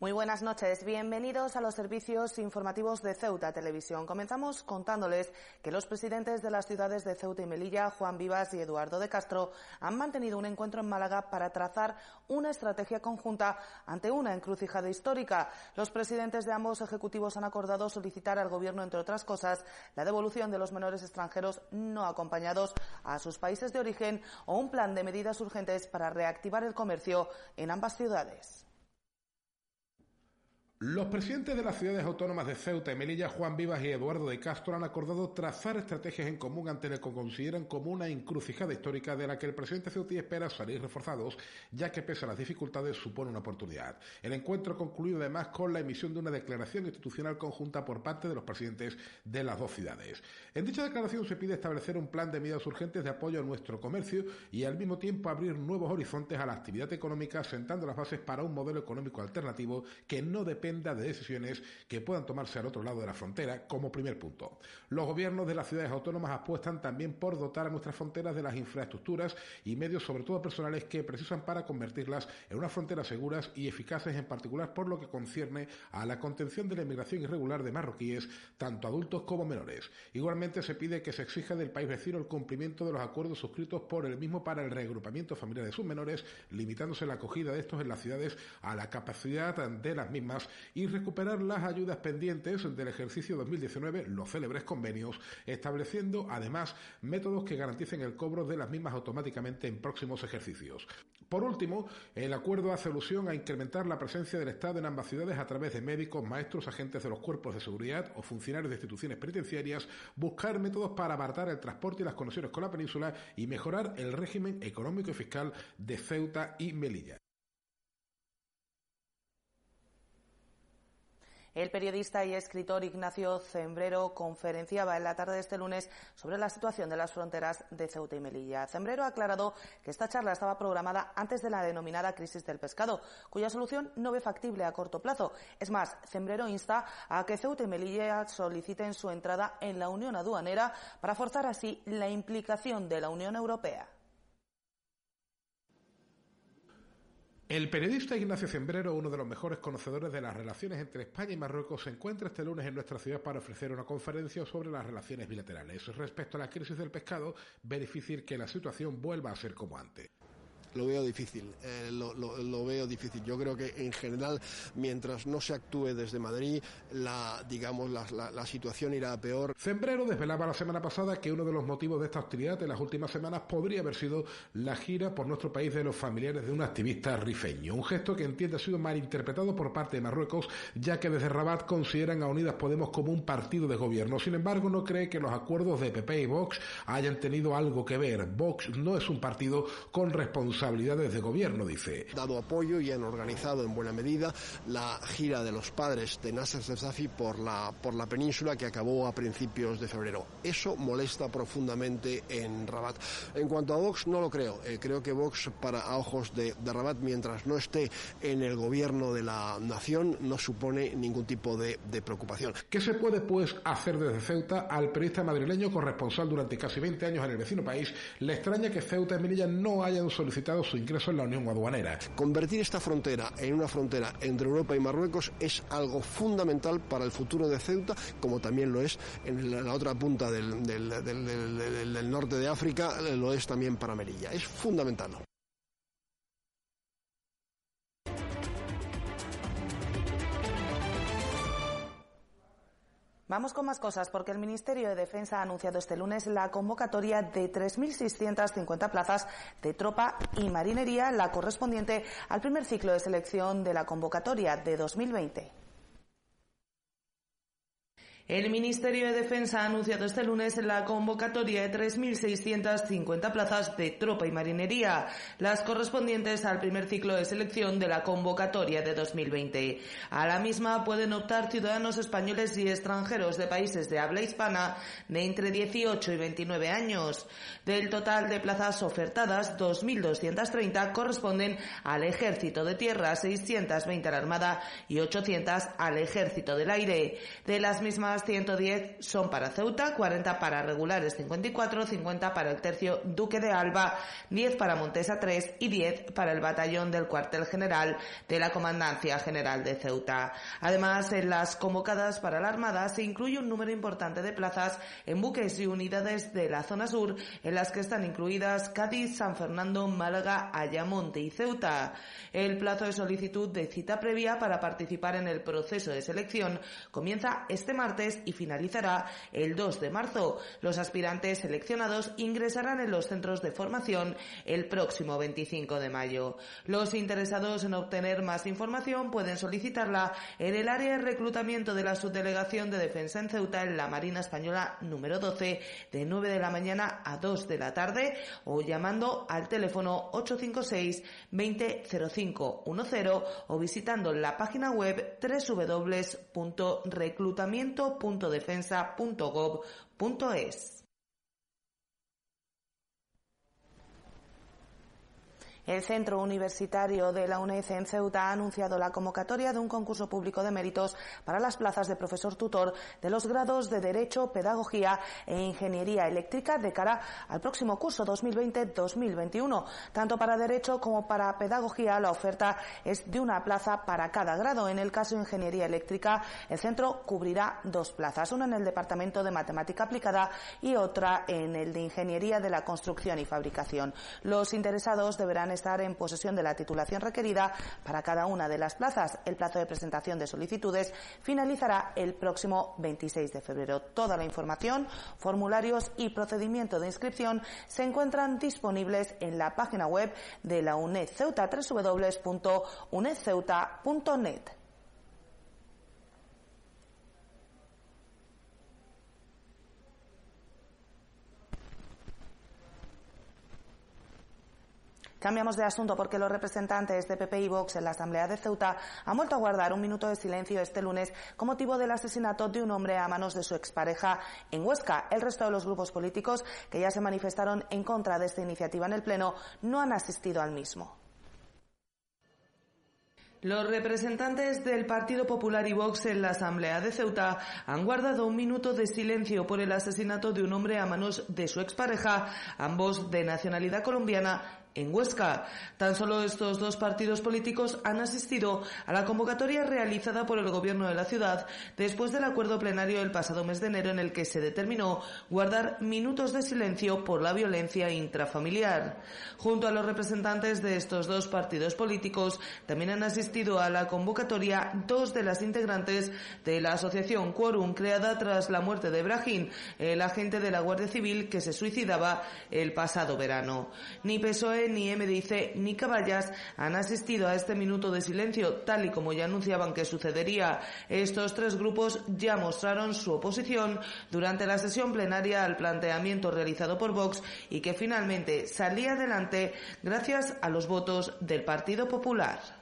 Muy buenas noches. Bienvenidos a los servicios informativos de Ceuta Televisión. Comenzamos contándoles que los presidentes de las ciudades de Ceuta y Melilla, Juan Vivas y Eduardo de Castro, han mantenido un encuentro en Málaga para trazar una estrategia conjunta ante una encrucijada histórica. Los presidentes de ambos ejecutivos han acordado solicitar al Gobierno, entre otras cosas, la devolución de los menores extranjeros no acompañados a sus países de origen o un plan de medidas urgentes para reactivar el comercio en ambas ciudades. Los presidentes de las ciudades autónomas de Ceuta y Melilla, Juan Vivas y Eduardo de Castro, han acordado trazar estrategias en común ante lo que consideran como una encrucijada histórica de la que el presidente ceutí espera salir reforzados, ya que pese a las dificultades supone una oportunidad. El encuentro ha concluido además con la emisión de una declaración institucional conjunta por parte de los presidentes de las dos ciudades. En dicha declaración se pide establecer un plan de medidas urgentes de apoyo a nuestro comercio y al mismo tiempo abrir nuevos horizontes a la actividad económica, sentando las bases para un modelo económico alternativo que no depende de decisiones que puedan tomarse al otro lado de la frontera como primer punto. Los gobiernos de las ciudades autónomas apuestan también por dotar a nuestras fronteras de las infraestructuras y medios, sobre todo personales, que precisan para convertirlas en unas fronteras seguras y eficaces, en particular por lo que concierne a la contención de la inmigración irregular de marroquíes, tanto adultos como menores. Igualmente se pide que se exija del país vecino el cumplimiento de los acuerdos suscritos por el mismo para el reagrupamiento familiar de sus menores, limitándose la acogida de estos en las ciudades a la capacidad de las mismas y recuperar las ayudas pendientes del ejercicio 2019, los célebres convenios, estableciendo además métodos que garanticen el cobro de las mismas automáticamente en próximos ejercicios. Por último, el acuerdo hace alusión a incrementar la presencia del Estado en ambas ciudades a través de médicos, maestros, agentes de los cuerpos de seguridad o funcionarios de instituciones penitenciarias, buscar métodos para abaratar el transporte y las conexiones con la península y mejorar el régimen económico y fiscal de Ceuta y Melilla. El periodista y escritor Ignacio Zembrero conferenciaba en la tarde de este lunes sobre la situación de las fronteras de Ceuta y Melilla. Zembrero ha aclarado que esta charla estaba programada antes de la denominada crisis del pescado, cuya solución no ve factible a corto plazo. Es más, Zembrero insta a que Ceuta y Melilla soliciten su entrada en la Unión Aduanera para forzar así la implicación de la Unión Europea. El periodista Ignacio Cembrero, uno de los mejores conocedores de las relaciones entre España y Marruecos, se encuentra este lunes en nuestra ciudad para ofrecer una conferencia sobre las relaciones bilaterales. Respecto a la crisis del pescado, difícil que la situación vuelva a ser como antes lo veo difícil, eh, lo, veo difícil. Yo creo que en general, mientras no se actúe desde Madrid, la, digamos, la, situación irá a peor. Cembrero desvelaba la semana pasada que uno de los motivos de esta hostilidad en las últimas semanas podría haber sido la gira por nuestro país de los familiares de un activista rifeño. Un gesto que entiende ha sido malinterpretado por parte de Marruecos, ya que desde Rabat consideran a Unidas Podemos como un partido de gobierno. Sin embargo, no cree que los acuerdos de PP y Vox hayan tenido algo que ver. Vox no es un partido con responsabilidad responsabilidades de gobierno, dice. Dado apoyo y han organizado en buena medida la gira de los padres de Nasser Safi por la, por la península que acabó a principios de febrero. Eso molesta profundamente en Rabat. En cuanto a Vox, no lo creo. Eh, creo que Vox, para a ojos de, de, Rabat, mientras no esté en el gobierno de la nación, no supone ningún tipo de, de preocupación. ¿Qué se puede, pues, hacer desde Ceuta al periodista madrileño corresponsal durante casi 20 años en el vecino país? Le extraña que Ceuta y Melilla no hayan solicitado su ingreso en la Unión Aduanera. Convertir esta frontera en una frontera entre Europa y Marruecos es algo fundamental para el futuro de Ceuta, como también lo es en la otra punta del, del norte de África, lo es también para Melilla. Es fundamental. Vamos con más cosas porque el Ministerio de Defensa ha anunciado este lunes la convocatoria de 3.650 plazas de tropa y marinería, la correspondiente al primer ciclo de selección de la convocatoria de 2020. El Ministerio de Defensa ha anunciado este lunes la convocatoria de 3.650 plazas de tropa y marinería, las correspondientes al primer ciclo de selección de la convocatoria de 2020. A la misma pueden optar ciudadanos españoles y extranjeros de países de habla hispana de entre 18 y 29 años. Del total de plazas ofertadas, 2.230 corresponden al Ejército de Tierra, 620 a la Armada y 800 al Ejército del Aire. De las mismas plazas 110 son para Ceuta, 40 para regulares 54, 50 para el tercio Duque de Alba, 10 para Montesa 3 y 10 para el batallón del cuartel general de la Comandancia General de Ceuta. Además, en las convocadas para la Armada se incluye un número importante de plazas en buques y unidades de la zona sur, en las que están incluidas Cádiz, San Fernando, Málaga, Ayamonte y Ceuta. El plazo de solicitud de cita previa para participar en el proceso de selección comienza este martes y finalizará el 2 de marzo. Los aspirantes seleccionados ingresarán en los centros de formación el próximo 25 de mayo. Los interesados en obtener más información pueden solicitarla en el área de reclutamiento de la Subdelegación de Defensa en Ceuta en la Marina Española número 12 de 9 de la mañana a 2 de la tarde o llamando al teléfono 856 200510 o visitando la página web www.reclutamiento.defensa.gov.es. El Centro Universitario de la UNED en Ceuta ha anunciado la convocatoria de un concurso público de méritos para las plazas de profesor tutor de los grados de Derecho, Pedagogía e Ingeniería Eléctrica de cara al próximo curso 2020-2021. Tanto para Derecho como para Pedagogía la oferta es de una plaza para cada grado. En el caso de Ingeniería Eléctrica, el centro cubrirá dos plazas, una en el Departamento de Matemática Aplicada y otra en el de Ingeniería de la Construcción y Fabricación. Los interesados deberán estar en posesión de la titulación requerida para cada una de las plazas. El plazo de presentación de solicitudes finalizará el próximo 26 de febrero. Toda la información, formularios y procedimiento de inscripción se encuentran disponibles en la página web de la UNED Ceuta, www.unedceuta.net. Cambiamos de asunto porque los representantes de PP y Vox en la Asamblea de Ceuta han vuelto a guardar un minuto de silencio este lunes con motivo del asesinato de un hombre a manos de su expareja en Huesca. El resto de los grupos políticos que ya se manifestaron en contra de esta iniciativa en el Pleno no han asistido al mismo. Los representantes del Partido Popular y Vox en la Asamblea de Ceuta han guardado un minuto de silencio por el asesinato de un hombre a manos de su expareja, ambos de nacionalidad colombiana en Huesca. Tan solo estos dos partidos políticos han asistido a la convocatoria realizada por el Gobierno de la ciudad después del acuerdo plenario del pasado mes de enero en el que se determinó guardar minutos de silencio por la violencia intrafamiliar. Junto a los representantes de estos dos partidos políticos, también han asistido a la convocatoria dos de las integrantes de la asociación Quorum creada tras la muerte de Brahim, el agente de la Guardia Civil que se suicidaba el pasado verano. Ni PSOE ni MDC ni Caballas han asistido a este minuto de silencio, tal y como ya anunciaban que sucedería. Estos tres grupos ya mostraron su oposición durante la sesión plenaria al planteamiento realizado por Vox y que finalmente salía adelante gracias a los votos del Partido Popular.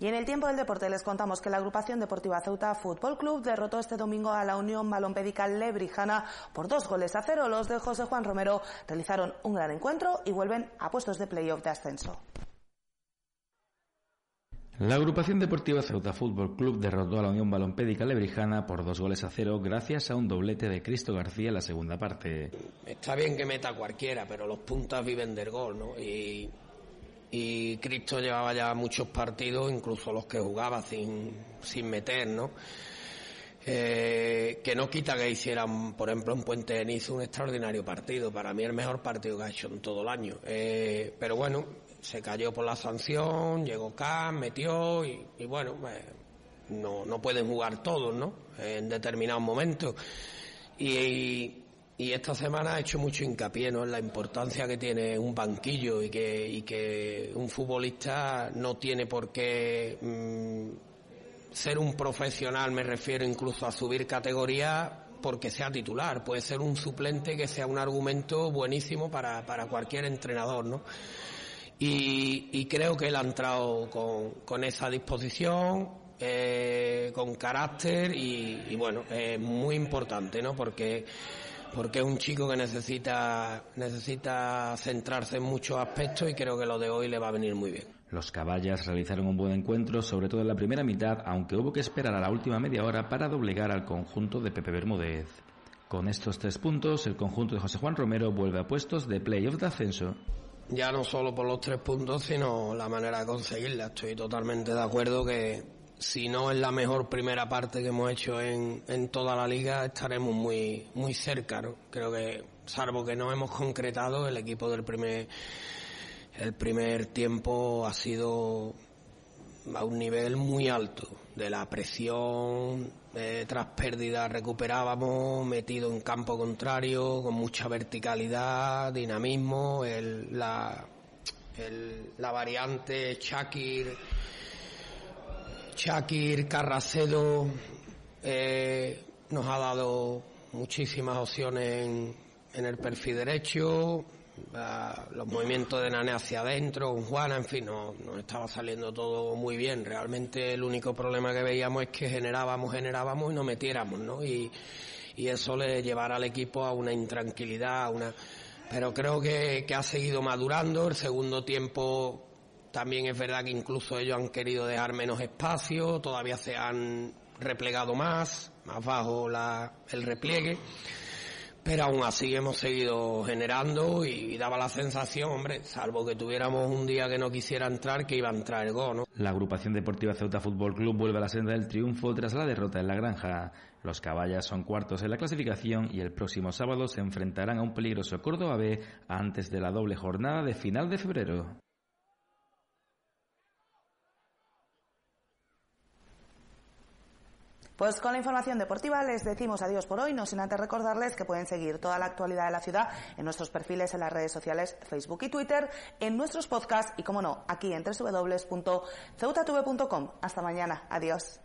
Y en el tiempo del deporte les contamos que la agrupación deportiva Ceuta Fútbol Club derrotó este domingo a la Unión Balompédica Lebrijana por dos goles a cero. Los de José Juan Romero realizaron un gran encuentro y vuelven a puestos de playoff de ascenso. La agrupación deportiva Ceuta Fútbol Club derrotó a la Unión Balompédica Lebrijana por dos goles a cero gracias a un doblete de Cristo García en la segunda parte. Está bien que meta cualquiera, pero los puntas viven del gol, ¿no? Y y Cristo llevaba ya muchos partidos, incluso los que jugaba sin, sin meter, ¿no? Eh, que no quita que hicieran, por ejemplo, en Puente Denis un extraordinario partido, para mí el mejor partido que ha hecho en todo el año. Eh, pero bueno, se cayó por la sanción, llegó Cam, metió y, bueno, eh, no, no pueden jugar todos, ¿no? En determinados momentos. y esta semana ha hecho mucho hincapié ¿no? en la importancia que tiene un banquillo y que, y un futbolista no tiene por qué mm, ser un profesional, me refiero incluso a subir categoría porque sea titular, puede ser un suplente que sea un argumento buenísimo para, cualquier entrenador, ¿no? Y, y, creo que él ha entrado con, esa disposición, eh, con carácter y, y bueno, es muy importante, ¿no? Porque porque es un chico que necesita, necesita centrarse en muchos aspectos y creo que lo de hoy le va a venir muy bien. Los caballas realizaron un buen encuentro, sobre todo en la primera mitad, aunque hubo que esperar a la última media hora para doblegar al conjunto de Pepe Bermúdez. Con estos tres puntos, el conjunto de José Juan Romero vuelve a puestos de playoff de ascenso. Ya no solo por los tres puntos, sino la manera de conseguirla. Estoy totalmente de acuerdo que si no es la mejor primera parte que hemos hecho en, en toda la liga, estaremos muy, muy cerca. ¿no? Creo que, salvo que no hemos concretado, el equipo del primer, el primer tiempo ha sido a un nivel muy alto de la presión, eh, tras pérdida recuperábamos, metido en campo contrario, con mucha verticalidad, dinamismo, el, la, el, la variante Shakir, Shakir, Carracedo, eh, nos ha dado muchísimas opciones en, el perfil derecho, los movimientos de Nane hacia adentro, Juana, en fin, nos no estaba saliendo todo muy bien. Realmente el único problema que veíamos es que generábamos, generábamos y no metiéramos, ¿no? Y, eso le llevará al equipo a una intranquilidad, a una... Pero creo que ha seguido madurando. El segundo tiempo también es verdad que incluso ellos han querido dejar menos espacio, todavía se han replegado más, más bajo el repliegue pero aún así hemos seguido generando y, daba la sensación, hombre, salvo que tuviéramos un día que no quisiera entrar, que iba a entrar el gol, ¿no? La agrupación deportiva Ceuta Fútbol Club vuelve a la senda del triunfo tras la derrota en la granja. Los caballas son cuartos en la clasificación y el próximo sábado se enfrentarán a un peligroso Córdoba B antes de la doble jornada de final de febrero. Pues con la información deportiva les decimos adiós por hoy, no sin antes recordarles que pueden seguir toda la actualidad de la ciudad en nuestros perfiles en las redes sociales Facebook y Twitter, en nuestros podcasts y, como no, aquí en www.ceutatv.com. Hasta mañana. Adiós.